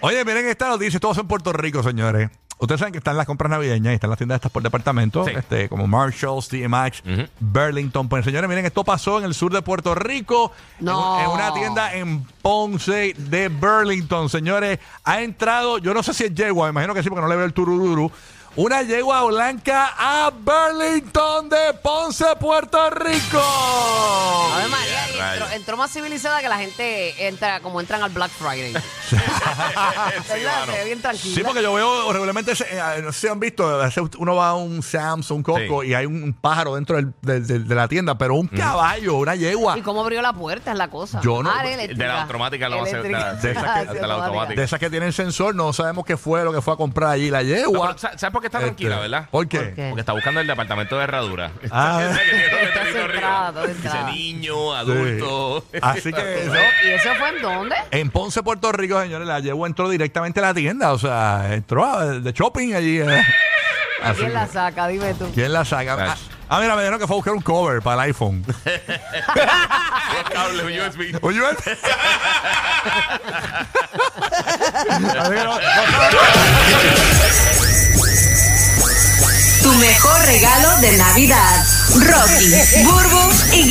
Oye, miren esta noticia, todos en Puerto Rico, señores. Ustedes saben que están las compras navideñas y están las tiendas estas por departamento, Sí. este, como Marshalls, TMX, Ujú. Burlington. Pues señores, miren, esto pasó en el sur de Puerto Rico, en No. un- en, una tienda en Ponce de Burlington, señores. Ha entrado, yo no sé si es yegua, me imagino que sí, porque no le veo el turururu. Una yegua blanca a Burlington de Ponce, Puerto Rico. Entró, más civilizada que la gente entra como entran al Black Friday. Se ve bien tranquila. Sí, porque yo veo regularmente, eh, no sé si han visto, a veces uno va a un Sam's, un Coco Sí. y hay un, pájaro dentro del- del- del- de la tienda, pero un caballo, una yegua. ¿Y cómo abrió la puerta? Es la cosa. Yo no- Ah, era de la automática lo va a hacer, de esas que- sí, hasta la automática. De esas que tienen sensor, no sabemos qué fue lo que fue a comprar allí la No, yegua. pero sa- ¿Sabes por qué está Este, tranquila, verdad? ¿Por qué? ¿Por qué? Porque está buscando el departamento de herradura. Ah, Ese Está centrada, está centrada. Dice niño, adulto. Así que eso- ¿Y eso fue en dónde? en Ponce, Puerto Rico, señores, la yegua entró directamente a la tienda, o sea, entró a- de shopping allí. eh. Así ¿Quién la que- saca? Dime tú. ¿Quién la saca? Ah, ah, mira, me dijeron que fue a buscar un cover para el iPhone. Los cables USB. Oye, ven. Así que no- Tu mejor regalo de Navidad. Rocky, Burbu y